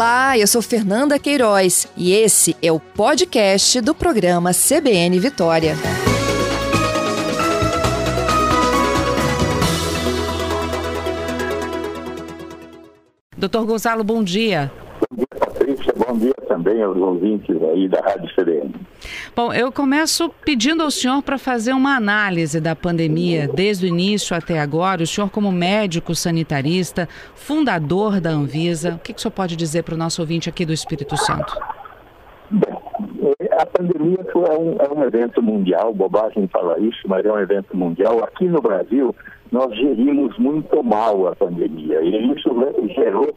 Olá, eu sou Fernanda Queiroz e esse é o podcast do programa CBN Vitória. Doutor Gonzalo, bom dia. Bom dia, também aos ouvintes aí da Rádio CBN. Bom, eu começo pedindo ao senhor para fazer uma análise da pandemia desde o início até agora. O senhor, como médico sanitarista, fundador da Anvisa, o que, que o senhor pode dizer para o nosso ouvinte aqui do Espírito Santo? É, a pandemia é um, é um evento mundial, bobagem falar isso, mas é um evento mundial. Aqui no Brasil, nós gerimos muito mal a pandemia e isso gerou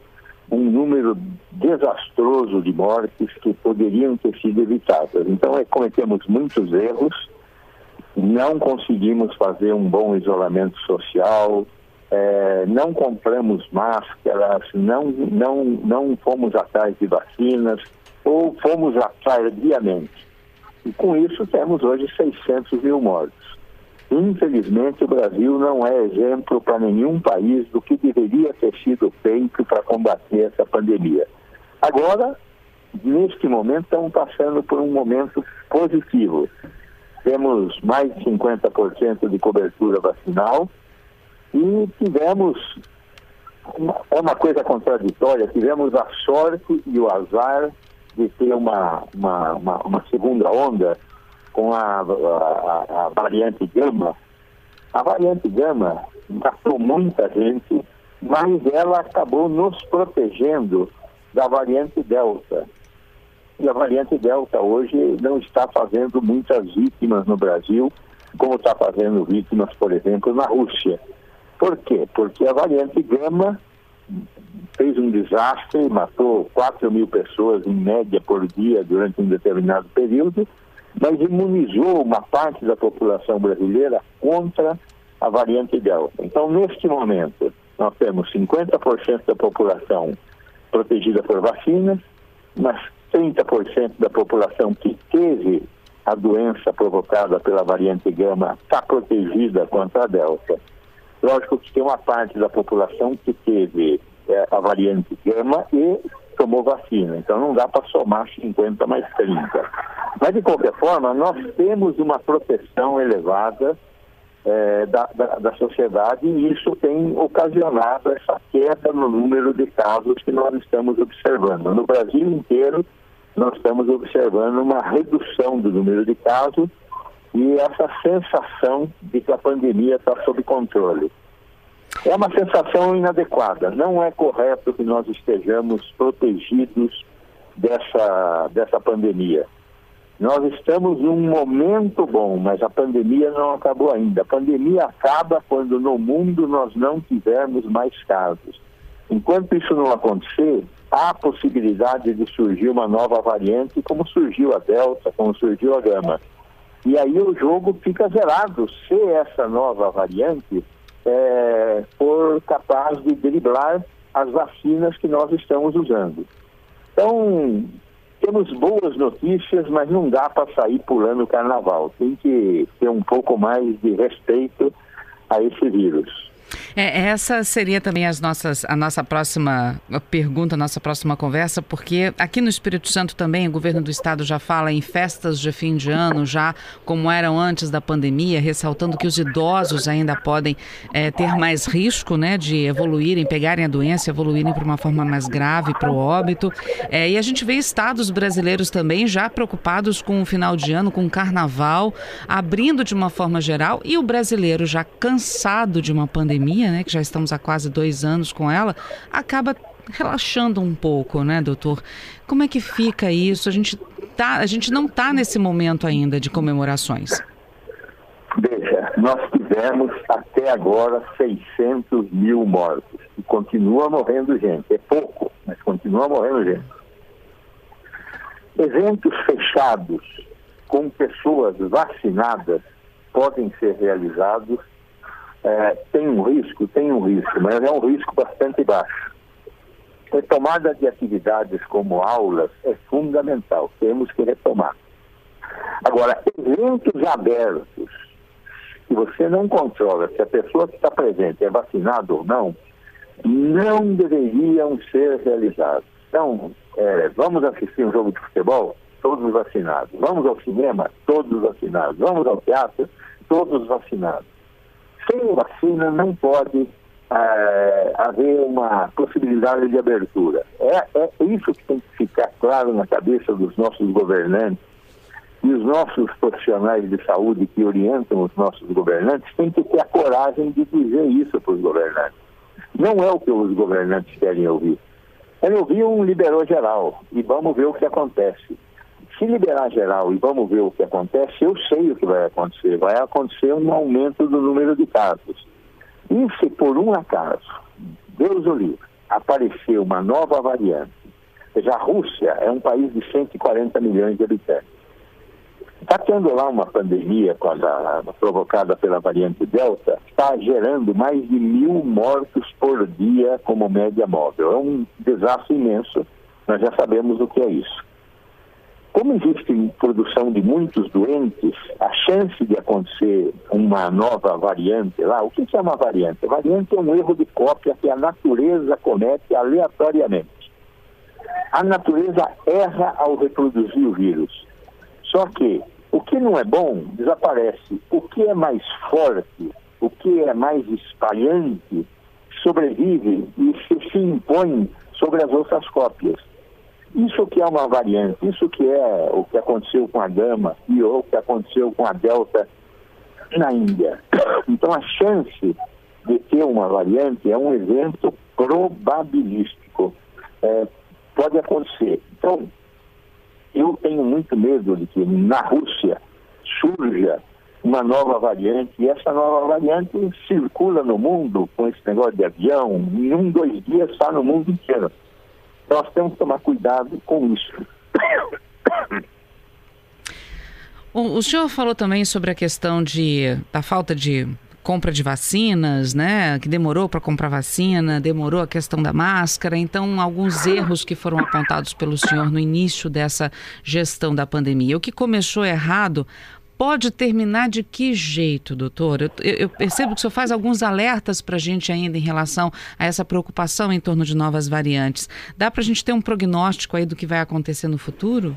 um número desastroso de mortes que poderiam ter sido evitadas. Então, é, cometemos muitos erros, não conseguimos fazer um bom isolamento social, é, não compramos máscaras, não, não, não fomos atrás de vacinas ou fomos atrás diariamente. E com isso temos hoje 600 mil mortos. Infelizmente, o Brasil não é exemplo para nenhum país do que deveria ter sido feito para combater essa pandemia. Agora, neste momento, estamos passando por um momento positivo. Temos mais de 50% de cobertura vacinal e tivemos, é uma coisa contraditória, tivemos a sorte e o azar de ter uma, uma, uma, uma segunda onda com a, a, a, variante Gama. A variante Gama matou muita gente, mas ela acabou nos protegendo da variante Delta. E a variante Delta hoje não está fazendo muitas vítimas no Brasil, como está fazendo vítimas, por exemplo, na Rússia. Por quê? Porque a variante Gama fez um desastre, matou 4 mil pessoas em média por dia durante um determinado período, mas imunizou uma parte da população brasileira contra a variante Delta. Então, neste momento, nós temos 50% da população protegida por vacinas, mas 30% da população que teve a doença provocada pela variante Gama está protegida contra a Delta. Lógico que tem uma parte da população que teve é, a variante Gama e tomou vacina. Então não dá para somar 50 mais 30. Mas de qualquer forma, nós temos uma proteção elevada é, da, da, da, sociedade e isso tem ocasionado essa queda no número de casos que nós estamos observando. No Brasil inteiro, nós estamos observando uma redução do número de casos e essa sensação de que a pandemia está sob controle. É uma sensação inadequada. Não é correto que nós estejamos protegidos dessa, dessa pandemia. Nós estamos num momento bom, mas a pandemia não acabou ainda. A pandemia acaba quando no mundo nós não tivermos mais casos. Enquanto isso não acontecer, há a possibilidade de surgir uma nova variante, como surgiu a Delta, como surgiu a Gama. E aí o jogo fica zerado se essa nova variante é, for capaz de driblar as vacinas que nós estamos usando. Então, temos boas notícias, mas não dá para sair pulando o carnaval. Tem que ter um pouco mais de respeito a esse vírus. É, essa seria também as nossas, a nossa próxima pergunta, a nossa próxima conversa, porque aqui no Espírito Santo também o governo do estado já fala em festas de fim de ano, já como eram antes da pandemia, ressaltando que os idosos ainda podem é, ter mais risco né, de evoluírem, pegarem a doença, evoluírem para uma forma mais grave, para o óbito. É, e a gente vê estados brasileiros também já preocupados com o final de ano, com o carnaval, abrindo de uma forma geral, e o brasileiro já cansado de uma pandemia pandemia, né, que já estamos há quase dois anos com ela, acaba relaxando um pouco, né, doutor? Como é que fica isso? A gente, tá, a gente não está nesse momento ainda de comemorações. Veja, nós tivemos até agora 600 mil mortos e continua morrendo gente. É pouco, mas continua morrendo gente. Eventos fechados com pessoas vacinadas podem ser realizados é, tem um risco, tem um risco, mas é um risco bastante baixo. Retomada de atividades como aulas é fundamental, temos que retomar. Agora, eventos abertos, que você não controla se a pessoa que está presente é vacinada ou não, não deveriam ser realizados. Então, é, vamos assistir um jogo de futebol? Todos vacinados. Vamos ao cinema? Todos vacinados. Vamos ao teatro? Todos vacinados. Sem vacina não pode é, haver uma possibilidade de abertura. É, é isso que tem que ficar claro na cabeça dos nossos governantes e os nossos profissionais de saúde que orientam os nossos governantes têm que ter a coragem de dizer isso para os governantes. Não é o que os governantes querem ouvir. Querem ouvir um liberou geral e vamos ver o que acontece. Se liberar geral e vamos ver o que acontece, eu sei o que vai acontecer. Vai acontecer um aumento do número de casos. E se por um acaso, Deus o livre, aparecer uma nova variante, veja, a Rússia é um país de 140 milhões de habitantes. Está tendo lá uma pandemia a, provocada pela variante Delta, está gerando mais de mil mortos por dia como média móvel. É um desastre imenso, nós já sabemos o que é isso. Como existe produção de muitos doentes, a chance de acontecer uma nova variante lá, o que é uma variante? A variante é um erro de cópia que a natureza comete aleatoriamente. A natureza erra ao reproduzir o vírus. Só que o que não é bom desaparece. O que é mais forte, o que é mais espalhante, sobrevive e se, se impõe sobre as outras cópias. Isso que é uma variante, isso que é o que aconteceu com a Gama e o que aconteceu com a Delta na Índia. Então a chance de ter uma variante é um evento probabilístico. É, pode acontecer. Então, eu tenho muito medo de que na Rússia surja uma nova variante e essa nova variante circula no mundo com esse negócio de avião, em um, dois dias está no mundo inteiro. Nós temos que tomar cuidado com isso. O, senhor falou também sobre a questão de, da falta de compra de vacinas, né? Que demorou para comprar vacina, demorou a questão da máscara. Então, alguns erros que foram apontados pelo senhor no início dessa gestão da pandemia. O que começou errado pode terminar de que jeito, doutor? Eu, eu, percebo que o senhor faz alguns alertas para a gente ainda em relação a essa preocupação em torno de novas variantes. Dá para a gente ter um prognóstico aí do que vai acontecer no futuro?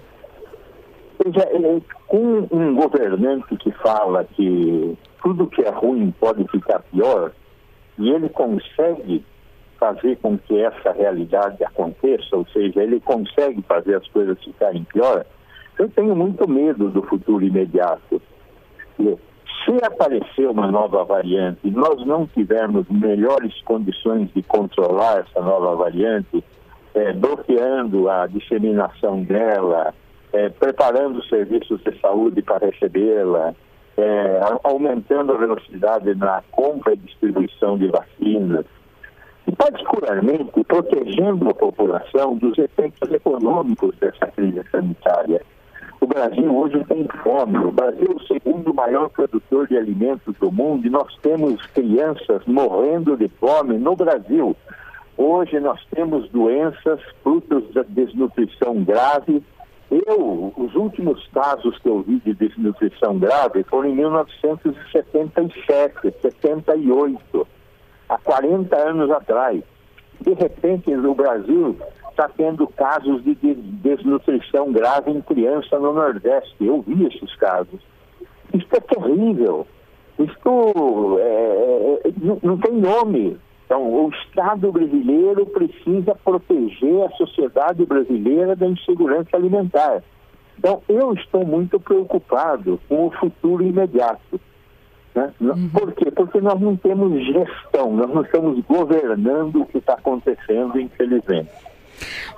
É, com um governante que fala que tudo que é ruim pode ficar pior, e ele consegue fazer com que essa realidade aconteça, ou seja, ele consegue fazer as coisas ficarem pior, eu tenho muito medo do futuro imediato. Se aparecer uma nova variante nós não tivermos melhores condições de controlar essa nova variante, é, bloqueando a disseminação dela, é, preparando os serviços de saúde para recebê-la, é, aumentando a velocidade na compra e distribuição de vacinas, e particularmente protegendo a população dos efeitos econômicos dessa crise sanitária. O Brasil hoje tem fome. O Brasil é o segundo maior produtor de alimentos do mundo e nós temos crianças morrendo de fome no Brasil. Hoje nós temos doenças frutos da desnutrição grave. Eu, os últimos casos que eu vi de desnutrição grave foram em 1977, 78, há 40 anos atrás. De repente, no Brasil está tendo casos de desnutrição grave em criança no Nordeste. Eu vi esses casos. Isso é terrível. Isso é, é, é, não, não tem nome. Então, o Estado brasileiro precisa proteger a sociedade brasileira da insegurança alimentar. Então, eu estou muito preocupado com o futuro imediato. Né? Uhum. Por quê? Porque nós não temos gestão, nós não estamos governando o que está acontecendo, infelizmente.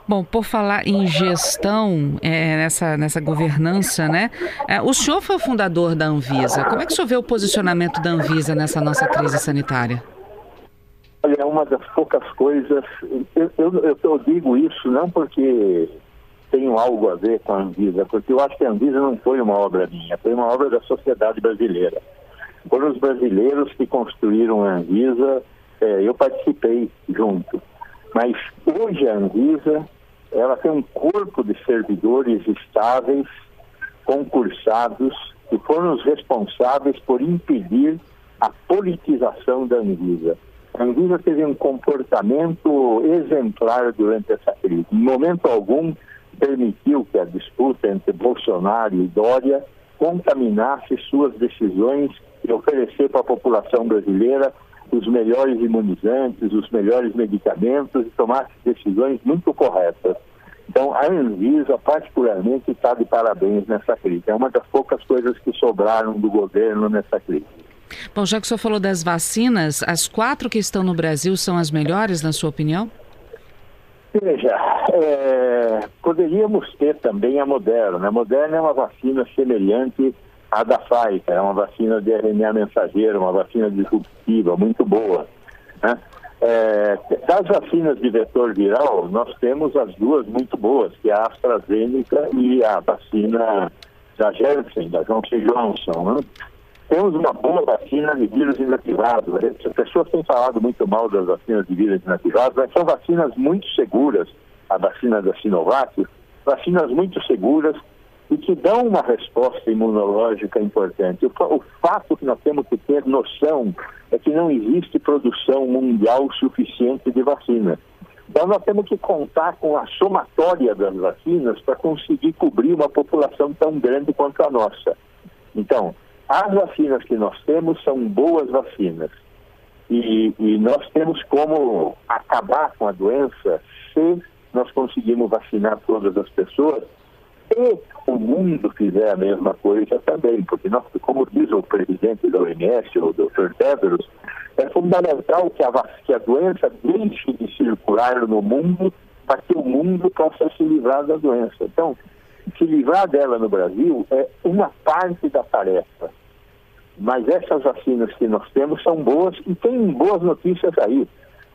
Bom, por falar em gestão, é, nessa, nessa governança, né? É, o senhor foi o fundador da Anvisa. Como é que o senhor vê o posicionamento da Anvisa nessa nossa crise sanitária? Olha, é uma das poucas coisas. Eu, eu, eu digo isso não porque tenho algo a ver com a Anvisa, porque eu acho que a Anvisa não foi uma obra minha, foi uma obra da sociedade brasileira. Foram os brasileiros que construíram a Anvisa, é, eu participei junto. Mas hoje a Anvisa ela tem um corpo de servidores estáveis, concursados, que foram os responsáveis por impedir a politização da Anvisa. A Anvisa teve um comportamento exemplar durante essa crise. Em momento algum permitiu que a disputa entre Bolsonaro e Dória contaminasse suas decisões e oferecer para a população brasileira os melhores imunizantes, os melhores medicamentos e tomasse decisões muito corretas. Então, a Anvisa, particularmente, está de parabéns nessa crise. É uma das poucas coisas que sobraram do governo nessa crise. Bom, já que o senhor falou das vacinas, as quatro que estão no Brasil são as melhores, na sua opinião? Veja, é, poderíamos ter também a Moderna. A Moderna é uma vacina semelhante à da Pfizer, é uma vacina de RNA mensageiro, uma vacina disruptiva, muito boa. Né? É, das vacinas de vetor viral, nós temos as duas muito boas, que é a AstraZeneca e a vacina da Janssen, da Johnson Johnson. Né? Temos uma boa vacina de vírus inativados. As pessoas têm falado muito mal das vacinas de vírus inativados, mas são vacinas muito seguras. A vacina da Sinovac, vacinas muito seguras e que dão uma resposta imunológica importante. O, o fato que nós temos que ter noção é que não existe produção mundial suficiente de vacinas. Então nós temos que contar com a somatória das vacinas para conseguir cobrir uma população tão grande quanto a nossa. Então, as vacinas que nós temos são boas vacinas. E, e, nós temos como acabar com a doença se nós conseguirmos vacinar todas as pessoas e o mundo fizer a mesma coisa também, porque nós, como diz o presidente da OMS, o Dr. Tedros, é fundamental que a, que a doença deixe de circular no mundo para que o mundo possa se livrar da doença. Então, se livrar dela no Brasil é uma parte da tarefa. Mas essas vacinas que nós temos são boas e tem boas notícias aí.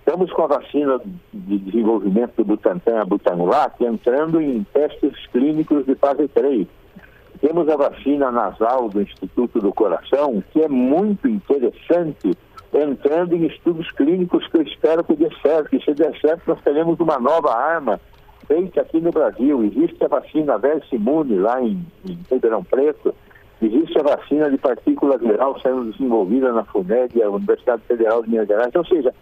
Estamos com a vacina de desenvolvimento do Butantan, a Butanvac, entrando em testes clínicos de fase 3. Temos a vacina nasal do Instituto do Coração, que é muito interessante, entrando em estudos clínicos que eu espero que dê certo. E se der certo, nós teremos uma nova arma feita aqui no Brasil. Existe a vacina Versimune lá em, em Ribeirão Preto, Existe a vacina de partícula viral sendo desenvolvida na FUNED, a Universidade Federal de Minas Gerais. Ou seja,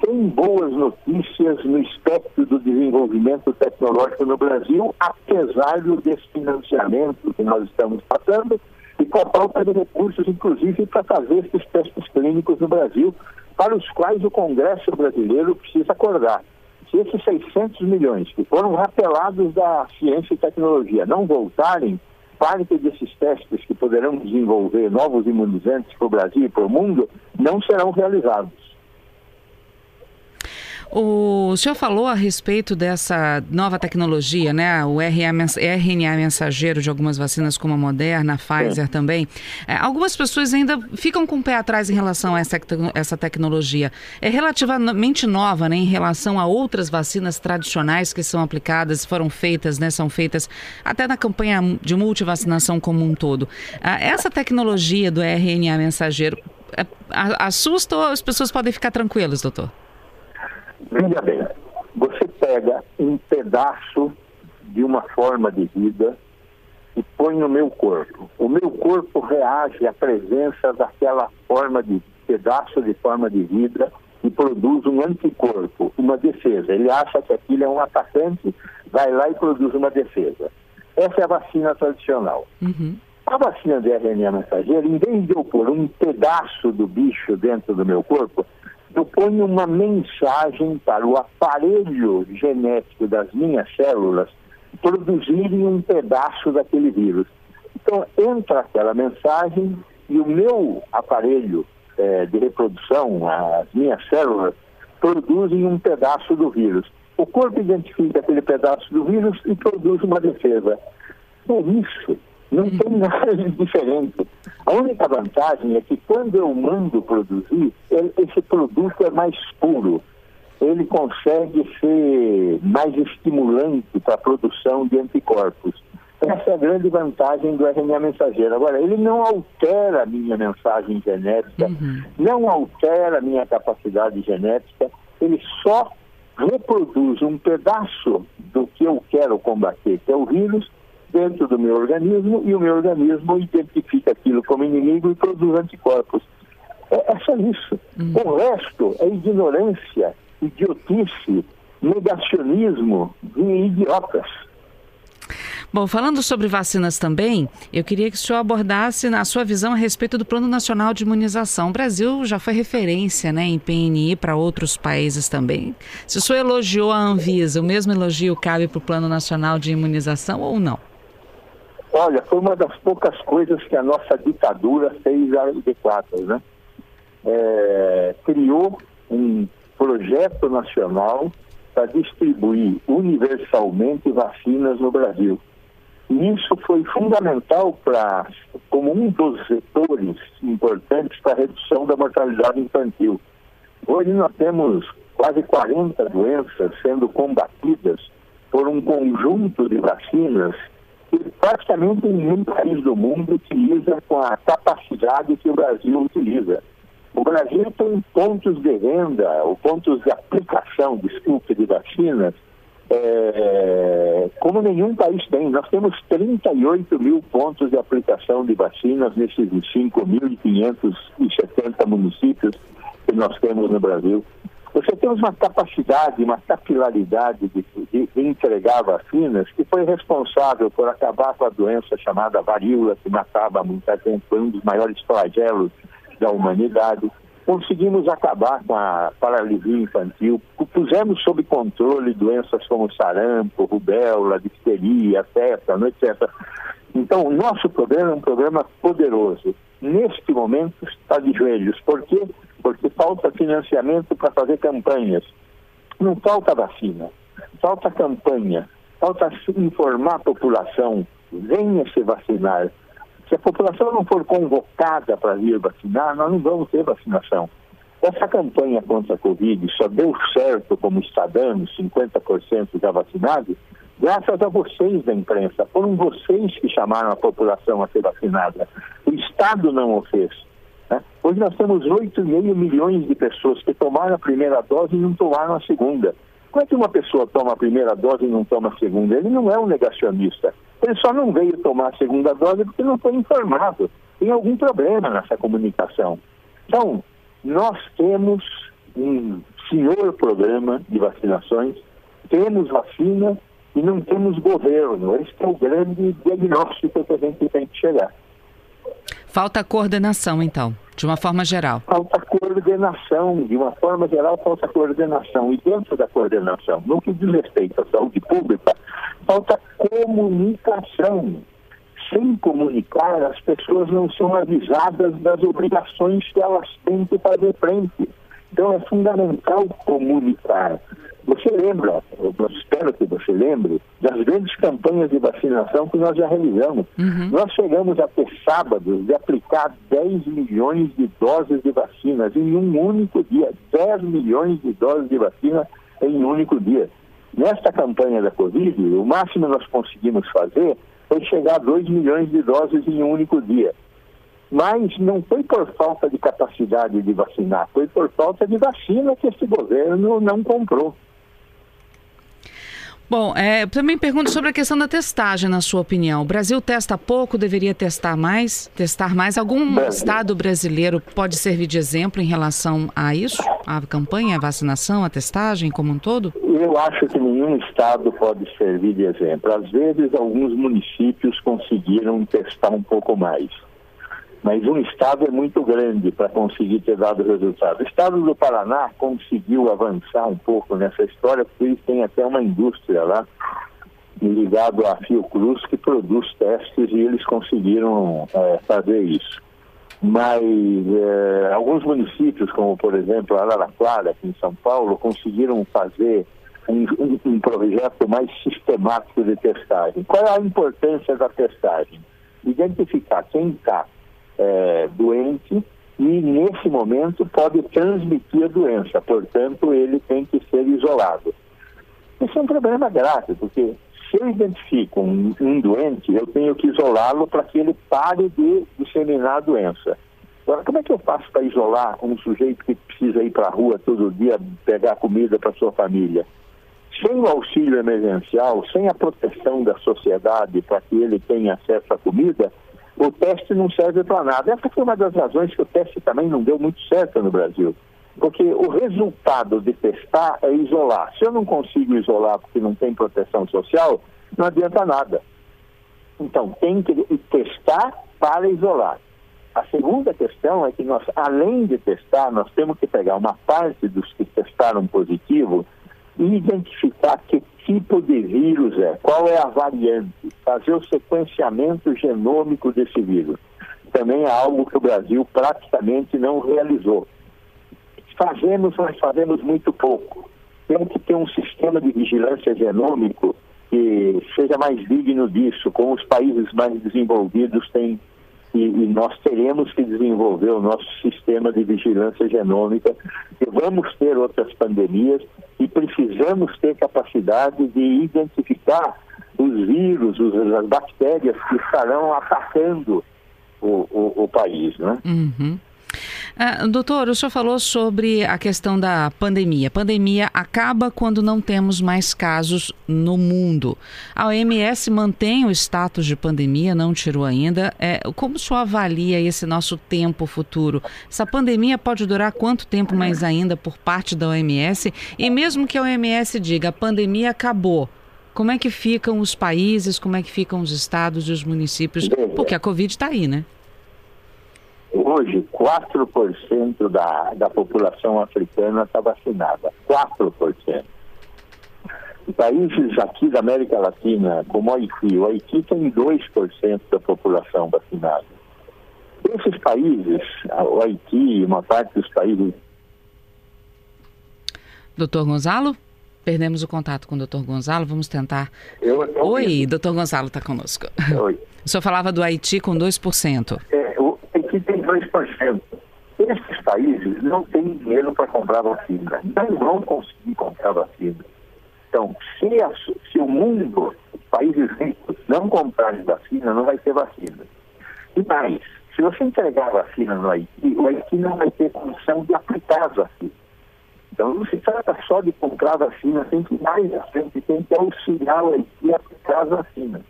tem boas notícias no espectro do desenvolvimento tecnológico no Brasil, apesar do desfinanciamento que nós estamos passando e com a falta de recursos, inclusive, para fazer esses testes clínicos no Brasil, para os quais o Congresso brasileiro precisa acordar. Se esses 600 milhões que foram rapelados da ciência e tecnologia não voltarem, parte desses testes que poderão desenvolver novos imunizantes para o Brasil e para o mundo não serão realizados. O senhor falou a respeito dessa nova tecnologia, né? O RNA mensageiro de algumas vacinas, como a Moderna, a Pfizer também. É, algumas pessoas ainda ficam com o pé atrás em relação a essa, essa tecnologia. É relativamente nova, né? Em relação a outras vacinas tradicionais que são aplicadas, foram feitas, né? São feitas até na campanha de multivacinação como um todo. Ah, essa tecnologia do RNA mensageiro é, assusta ou as pessoas podem ficar tranquilas, doutor? Veja bem, você pega um pedaço de uma forma de vida e põe no meu corpo. O meu corpo reage à presença daquela forma de pedaço de forma de vida e produz um anticorpo, uma defesa. Ele acha que aquilo é um atacante, vai lá e produz uma defesa. Essa é a vacina tradicional. Uhum. A vacina de RNA mensageiro, em vez de eu pôr um pedaço do bicho dentro do meu corpo, eu ponho uma mensagem para o aparelho genético das minhas células produzirem um pedaço daquele vírus. Então, entra aquela mensagem e o meu aparelho é, de reprodução, as minhas células, produzem um pedaço do vírus. O corpo identifica aquele pedaço do vírus e produz uma defesa. É isso. Não tem nada de diferente. A única vantagem é que quando eu mando produzir, esse produto é mais puro. Ele consegue ser mais estimulante para a produção de anticorpos. Essa é a grande vantagem do RNA mensageiro. Agora, ele não altera a minha mensagem genética, uhum. não altera a minha capacidade genética, ele só reproduz um pedaço do que eu quero combater, que é o vírus, dentro do meu organismo e o meu organismo identifica aquilo como inimigo e produz anticorpos. É, é só isso. Hum. O resto é ignorância, idiotice, negacionismo de idiotas. Bom, falando sobre vacinas também, eu queria que o senhor abordasse a sua visão a respeito do Plano Nacional de Imunização. O Brasil já foi referência né, em PNI para outros países também. Se o senhor elogiou a Anvisa, o mesmo elogio cabe para o Plano Nacional de Imunização ou não? Olha, foi uma das poucas coisas que a nossa ditadura fez adequadas, né? É, criou um projeto nacional para distribuir universalmente vacinas no Brasil. E isso foi fundamental para, como um dos setores importantes para a redução da mortalidade infantil. Hoje nós temos quase 40 doenças sendo combatidas por um conjunto de vacinas praticamente nenhum país do mundo utiliza com a capacidade que o Brasil utiliza. O Brasil tem pontos de venda, ou pontos de aplicação, desculpe, de vacinas, é, como nenhum país tem. Nós temos 38 mil pontos de aplicação de vacinas nesses 5.570 municípios que nós temos no Brasil. Você tem uma capacidade, uma capilaridade de, de, de, entregar vacinas que foi responsável por acabar com a doença chamada varíola, que matava muita gente, foi um dos maiores flagelos da humanidade conseguimos acabar com a paralisia infantil, pusemos sob controle doenças como sarampo, rubéola, difteria, tétano, etc. Então, o nosso programa é um programa poderoso. Neste momento está de joelhos. Por quê? Porque falta financiamento para fazer campanhas. Não falta vacina, falta campanha, falta informar a população, venha se vacinar, se a população não for convocada para vir vacinar, nós não vamos ter vacinação. Essa campanha contra a Covid só deu certo, como está dando, 50% já vacinados, graças a vocês da imprensa. Foram vocês que chamaram a população a ser vacinada. O Estado não o fez. Né? Hoje nós temos 8,5 milhões de pessoas que tomaram a primeira dose e não tomaram a segunda. Como é que uma pessoa toma a primeira dose e não toma a segunda? Ele não é um negacionista. Ele só não veio tomar a segunda dose porque não foi informado. Tem algum problema nessa comunicação. Então, nós temos um senhor programa de vacinações, temos vacina e não temos governo. Esse é o grande diagnóstico que a gente tem que chegar. Falta coordenação, então, de uma forma geral. Falta coordenação, de uma forma geral, falta coordenação. E dentro da coordenação, no que diz respeito à saúde pública, falta comunicação. Sem comunicar, as pessoas não são avisadas das obrigações que elas têm que fazer frente. Então é fundamental comunicar. Você lembra, eu espero que você lembre, das grandes campanhas de vacinação que nós já realizamos. Uhum. Nós chegamos a ter sábados de aplicar 10 milhões de doses de vacinas em um único dia. 10 milhões de doses de vacina em um único dia. Nesta campanha da Covid, o máximo que nós conseguimos fazer foi chegar a 2 milhões de doses em um único dia. Mas não foi por falta de capacidade de vacinar, foi por falta de vacina que esse governo não comprou. Bom, é, também pergunto sobre a questão da testagem, na sua opinião. O Brasil testa pouco, deveria testar mais? Testar mais? Algum Brasil. estado brasileiro pode servir de exemplo em relação a isso? A campanha, a vacinação, a testagem como um todo? Eu acho que nenhum estado pode servir de exemplo. Às vezes, alguns municípios conseguiram testar um pouco mais mas um estado é muito grande para conseguir ter dado resultado. O estado do Paraná conseguiu avançar um pouco nessa história, porque têm até uma indústria lá ligado à Fiocruz que produz testes e eles conseguiram é, fazer isso. Mas é, alguns municípios, como por exemplo Araraquara, aqui em São Paulo, conseguiram fazer um, um, um projeto mais sistemático de testagem. Qual é a importância da testagem? Identificar quem está é, doente e, nesse momento, pode transmitir a doença. Portanto, ele tem que ser isolado. Isso é um problema grave, porque se eu identifico um, um doente, eu tenho que isolá-lo para que ele pare de disseminar a doença. Agora, como é que eu faço para isolar um sujeito que precisa ir para a rua todo dia pegar comida para sua família? Sem o auxílio emergencial, sem a proteção da sociedade para que ele tenha acesso à comida, o teste não serve para nada. Essa foi uma das razões que o teste também não deu muito certo no Brasil. Porque o resultado de testar é isolar. Se eu não consigo isolar porque não tem proteção social, não adianta nada. Então, tem que testar para isolar. A segunda questão é que nós, além de testar, nós temos que pegar uma parte dos que testaram positivo e identificar que tipo de vírus é, qual é a variante, fazer o sequenciamento genômico desse vírus. Também é algo que o Brasil praticamente não realizou. Fazemos, mas fazemos muito pouco. Temos que ter um sistema de vigilância genômico que seja mais digno disso, como os países mais desenvolvidos têm e, e, nós teremos que desenvolver o nosso sistema de vigilância genômica, e vamos ter outras pandemias e precisamos ter capacidade de identificar os vírus, as bactérias que estarão atacando o, o, o país. Né? Uhum. Uh, doutor, o senhor falou sobre a questão da pandemia. A pandemia acaba quando não temos mais casos no mundo. A OMS mantém o status de pandemia, não tirou ainda. É, como o senhor avalia esse nosso tempo futuro? Essa pandemia pode durar quanto tempo mais ainda por parte da OMS? E mesmo que a OMS diga a pandemia acabou, como é que ficam os países, como é que ficam os estados e os municípios? Porque a Covid está aí, né? Hoje, 4% da, da população africana está vacinada. 4%. Países aqui da América Latina, como o Haiti, o Haiti tem 2% da população vacinada. Esses países, o Haiti e uma parte dos países. Doutor Gonzalo? Perdemos o contato com o doutor Gonzalo, vamos tentar. Eu, eu Oi, doutor Gonzalo está conosco. Oi. O senhor falava do Haiti com 2%. É, Haiti tem 2%. Esses países não têm dinheiro para comprar vacina, não vão conseguir comprar vacina. Então, se, a, se o mundo, países ricos, não comprarem vacina, não vai ter vacina. E mais, se você entregar vacina no Haiti, o Haiti não vai ter condição de aplicar as vacinas. Então, não se trata só de comprar vacina, tem que mais à frente, tem que auxiliar o Haiti a aplicar as vacinas.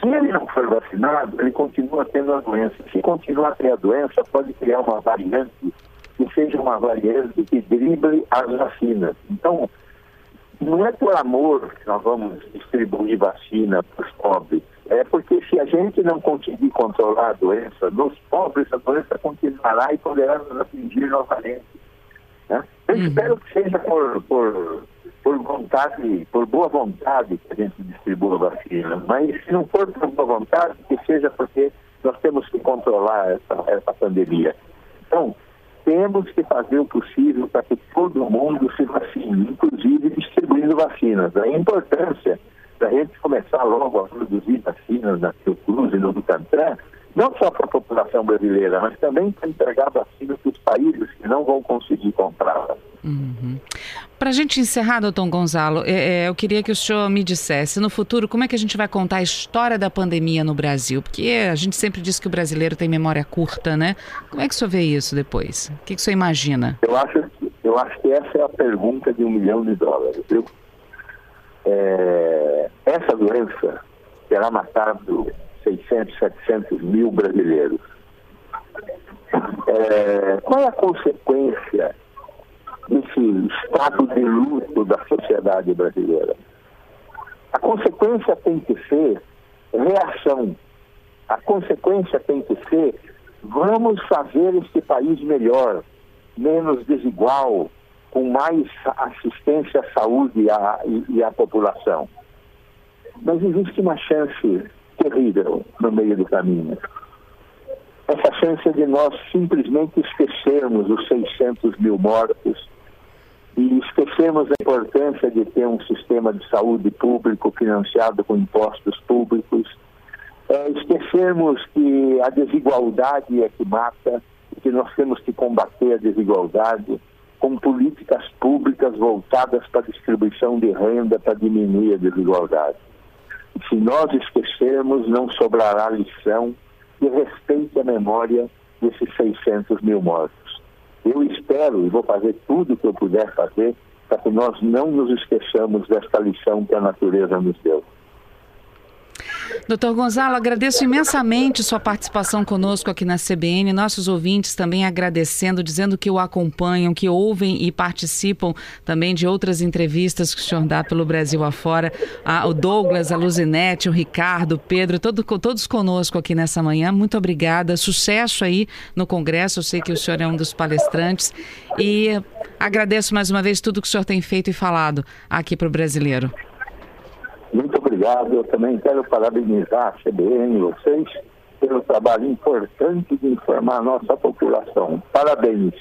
Se ele não for vacinado, ele continua tendo a doença. Se continuar a ter a doença, pode criar uma variante que seja uma variante que drible as vacinas. Então, não é por amor que nós vamos distribuir vacina para os pobres. É porque se a gente não conseguir controlar a doença, nos pobres a doença continuará e poderá nos atingir novamente. Né? Eu uhum. espero que seja por, por por vontade, por boa vontade que a gente distribua a vacina, mas se não for por boa vontade, que seja porque nós temos que controlar essa, essa pandemia. Então, temos que fazer o possível para que todo mundo se vacine, inclusive distribuindo vacinas. A importância da gente começar logo a produzir vacinas na Fiocruz e no Butantan, não só para a população brasileira, mas também para entregar vacinas para os países que não vão conseguir comprá-las. Uhum. Para a gente encerrar, doutor Gonzalo, é, é, eu queria que o senhor me dissesse, no futuro, como é que a gente vai contar a história da pandemia no Brasil? Porque a gente sempre diz que o brasileiro tem memória curta, né? Como é que o senhor vê isso depois? O que, que o senhor imagina? Eu acho, eu acho que essa é a pergunta de um milhão de dólares, viu? É, essa doença terá matado 600, 700 mil brasileiros. É, qual é a consequência desse estado de luto da sociedade brasileira. A consequência tem que ser reação. A consequência tem que ser vamos fazer este país melhor, menos desigual, com mais assistência à saúde à, e, e à população. Mas existe uma chance terrível no meio do caminho. Essa chance de nós simplesmente esquecermos os 600 mil mortos e esquecemos a importância de ter um sistema de saúde público financiado com impostos públicos, é, esquecermos que a desigualdade é que mata que nós temos que combater a desigualdade com políticas públicas voltadas para a distribuição de renda para diminuir a desigualdade. Se nós esquecermos, não sobrará lição e respeite a memória desses 600 mil mortos. Eu espero e vou fazer tudo o que eu puder fazer para que nós não nos esqueçamos desta lição que a natureza nos deu. Doutor Gonzalo, agradeço imensamente sua participação conosco aqui na CBN, nossos ouvintes também agradecendo, dizendo que o acompanham, que ouvem e participam também de outras entrevistas que o senhor dá pelo Brasil afora. Ah, o Douglas, a Luzinete, o Ricardo, o Pedro, todo, todos conosco aqui nessa manhã. Muito obrigada. Sucesso aí no Congresso. Eu sei que o senhor é um dos palestrantes. E agradeço mais uma vez tudo que o senhor tem feito e falado aqui para o brasileiro. Muito obrigado. Eu também quero parabenizar a CBN e vocês pelo trabalho importante de informar a nossa população. Parabéns.